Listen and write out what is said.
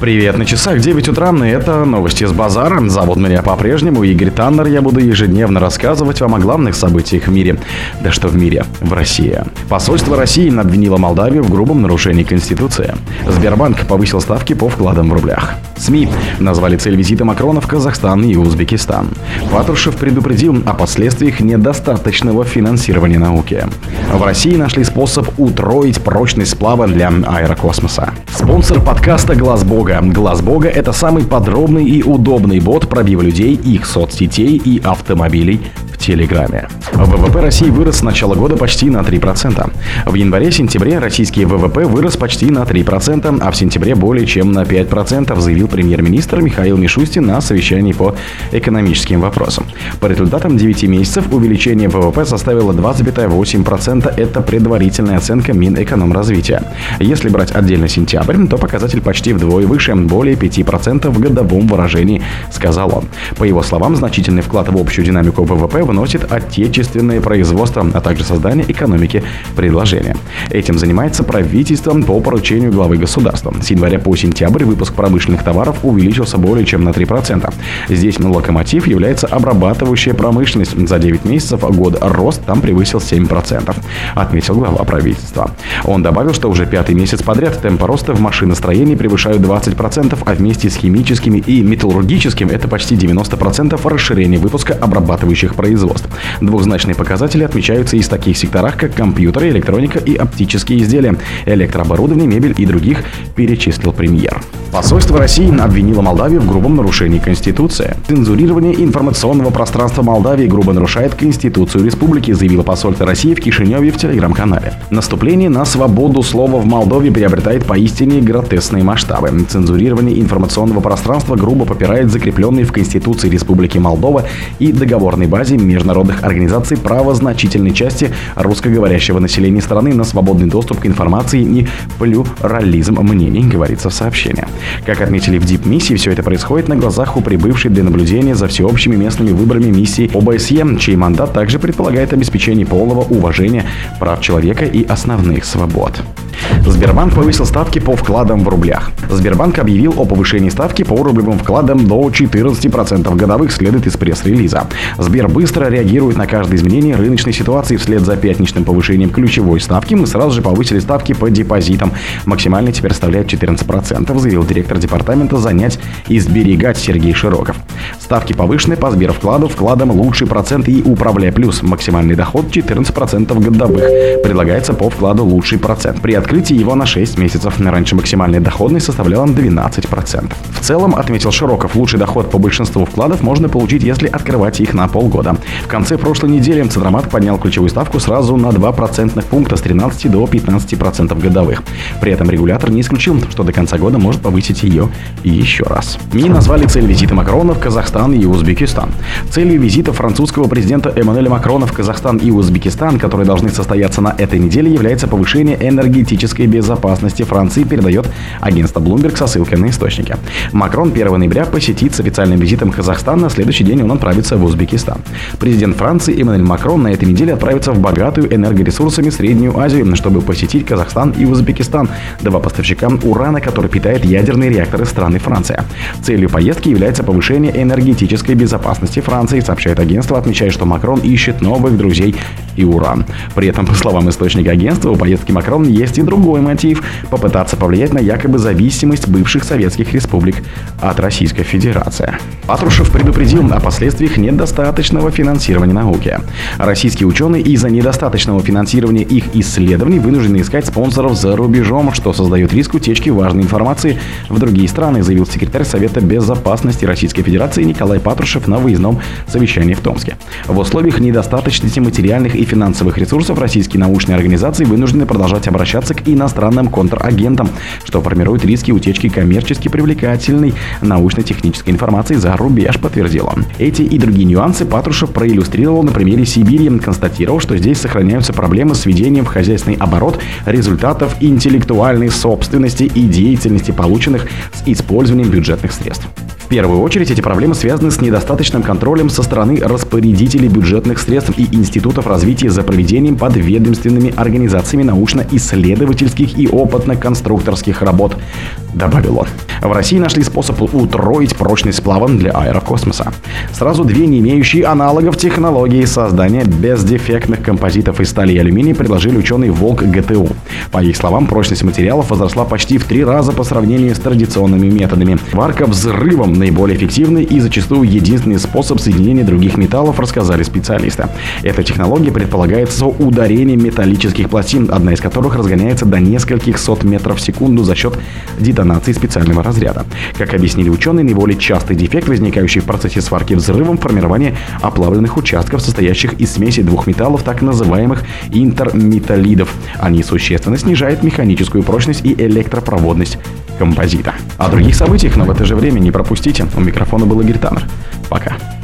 Привет, на часах 9 утра, и это новости с базара. Зовут меня по-прежнему Игорь Таннер. Я буду ежедневно рассказывать вам о главных событиях в мире. Да что в мире, в России. Посольство России обвинило Молдавию в грубом нарушении Конституции. Сбербанк повысил ставки по вкладам в рублях. СМИ назвали цель визита Макрона в Казахстан и Узбекистан. Патрушев предупредил о последствиях недостаточного финансирования науки. В России нашли способ утроить прочность сплава для аэрокосмоса. Спонсор подкаста «Глаз Бога». «Глаз Бога» — это самый подробный и удобный бот пробива людей, их соцсетей и автомобилей Телеграме. ВВП России вырос с начала года почти на 3%. В январе-сентябре российский ВВП вырос почти на 3%, а в сентябре более чем на 5%, заявил премьер-министр Михаил Мишустин на совещании по экономическим вопросам. По результатам 9 месяцев увеличение ВВП составило 2,8%. Это предварительная оценка Минэкономразвития. Если брать отдельно сентябрь, то показатель почти вдвое выше, более 5% в годовом выражении, сказал он. По его словам, значительный вклад в общую динамику ВВП вносит отечественное производство, а также создание экономики предложения. Этим занимается правительство по поручению главы государства. С января по сентябрь выпуск промышленных товаров увеличился более чем на 3%. Здесь локомотив является обрабатывающая промышленность. За 9 месяцев год рост там превысил 7%, отметил глава правительства. Он добавил, что уже пятый месяц подряд темпы роста в машиностроении превышают 20%, а вместе с химическими и металлургическим это почти 90% расширения выпуска обрабатывающих производств производств. Двухзначные показатели отмечаются и в таких секторах, как компьютеры, электроника и оптические изделия, электрооборудование, мебель и других, перечислил премьер. Посольство России обвинило Молдавию в грубом нарушении Конституции. Цензурирование информационного пространства Молдавии грубо нарушает Конституцию республики, заявило посольство России в Кишиневе в телеграм-канале. Наступление на свободу слова в Молдове приобретает поистине гротесные масштабы. Цензурирование информационного пространства грубо попирает закрепленные в Конституции Республики Молдова и договорной базе международных организаций права значительной части русскоговорящего населения страны на свободный доступ к информации и плюрализм мнений, говорится в сообщении. Как отметили в ДИП-миссии, все это происходит на глазах у прибывшей для наблюдения за всеобщими местными выборами миссии ОБСЕ, чей мандат также предполагает обеспечение полного уважения прав человека и основных свобод. Сбербанк повысил ставки по вкладам в рублях. Сбербанк объявил о повышении ставки по рублевым вкладам до 14% годовых, следует из пресс-релиза. Сбер быстро реагирует на каждое изменение рыночной ситуации. Вслед за пятничным повышением ключевой ставки мы сразу же повысили ставки по депозитам. Максимально теперь составляет 14%, заявил директор департамента «Занять и сберегать» Сергей Широков. Ставки повышены по Сбервкладу, вкладам лучший процент и управляя плюс. Максимальный доход 14% годовых. Предлагается по вкладу лучший процент. При открытии его на 6 месяцев. Раньше максимальная доходность составляла 12%. В целом, отметил Широков, лучший доход по большинству вкладов можно получить, если открывать их на полгода. В конце прошлой недели Центробанк поднял ключевую ставку сразу на 2 процентных пункта с 13 до 15% годовых. При этом регулятор не исключил, что до конца года может повысить ее еще раз. МИ назвали цель визита Макрона в Казахстан и Узбекистан. Целью визита французского президента Эммануэля Макрона в Казахстан и Узбекистан, которые должны состояться на этой неделе, является повышение энергетической безопасности Франции, передает агентство Bloomberg со ссылкой на источники. Макрон 1 ноября посетит с официальным визитом Казахстан, на следующий день он отправится в Узбекистан. Президент Франции Эммануэль Макрон на этой неделе отправится в богатую энергоресурсами Среднюю Азию, чтобы посетить Казахстан и Узбекистан, два поставщика урана, который питает ядерные реакторы страны Франция. Целью поездки является повышение энергетической безопасности Франции, сообщает агентство, отмечая, что Макрон ищет новых друзей и уран. При этом, по словам источника агентства, у поездки Макрон есть и другой мотив – попытаться повлиять на якобы зависимость бывших советских республик от Российской Федерации. Патрушев предупредил о последствиях недостаточного финансирования науки. Российские ученые из-за недостаточного финансирования их исследований вынуждены искать спонсоров за рубежом, что создает риск утечки важной информации в другие страны, заявил секретарь Совета безопасности Российской Федерации Николай Патрушев на выездном совещании в Томске. В условиях недостаточности материальных и финансовых ресурсов российские научные организации вынуждены продолжать обращаться к иностранным контрагентам, что формирует риски утечки коммерчески привлекательной научно-технической информации за рубеж, подтвердил он. Эти и другие нюансы Патрушев проиллюстрировал на примере Сибири, констатировав, что здесь сохраняются проблемы с введением в хозяйственный оборот результатов интеллектуальной собственности и деятельности, полученных с использованием бюджетных средств. Первую очередь эти проблемы связаны с недостаточным контролем со стороны распорядителей бюджетных средств и институтов развития за проведением подведомственными организациями научно-исследовательских и опытно-конструкторских работ, добавил он. В России нашли способ утроить прочность сплава для аэрокосмоса. Сразу две не имеющие аналогов технологии создания бездефектных композитов из стали и алюминия предложили ученые Волк ГТУ. По их словам, прочность материалов возросла почти в три раза по сравнению с традиционными методами. Варка взрывом наиболее эффективный и зачастую единственный способ соединения других металлов, рассказали специалисты. Эта технология предполагает ударение металлических пластин, одна из которых разгоняется до нескольких сот метров в секунду за счет детонации специального разряда. Как объяснили ученые, наиболее частый дефект, возникающий в процессе сварки взрывом, формирование оплавленных участков, состоящих из смеси двух металлов, так называемых интерметаллидов. Они существенно снижают механическую прочность и электропроводность композита. О других событиях, но в это же время не пропустите. У микрофона был Игорь Таннер. Пока.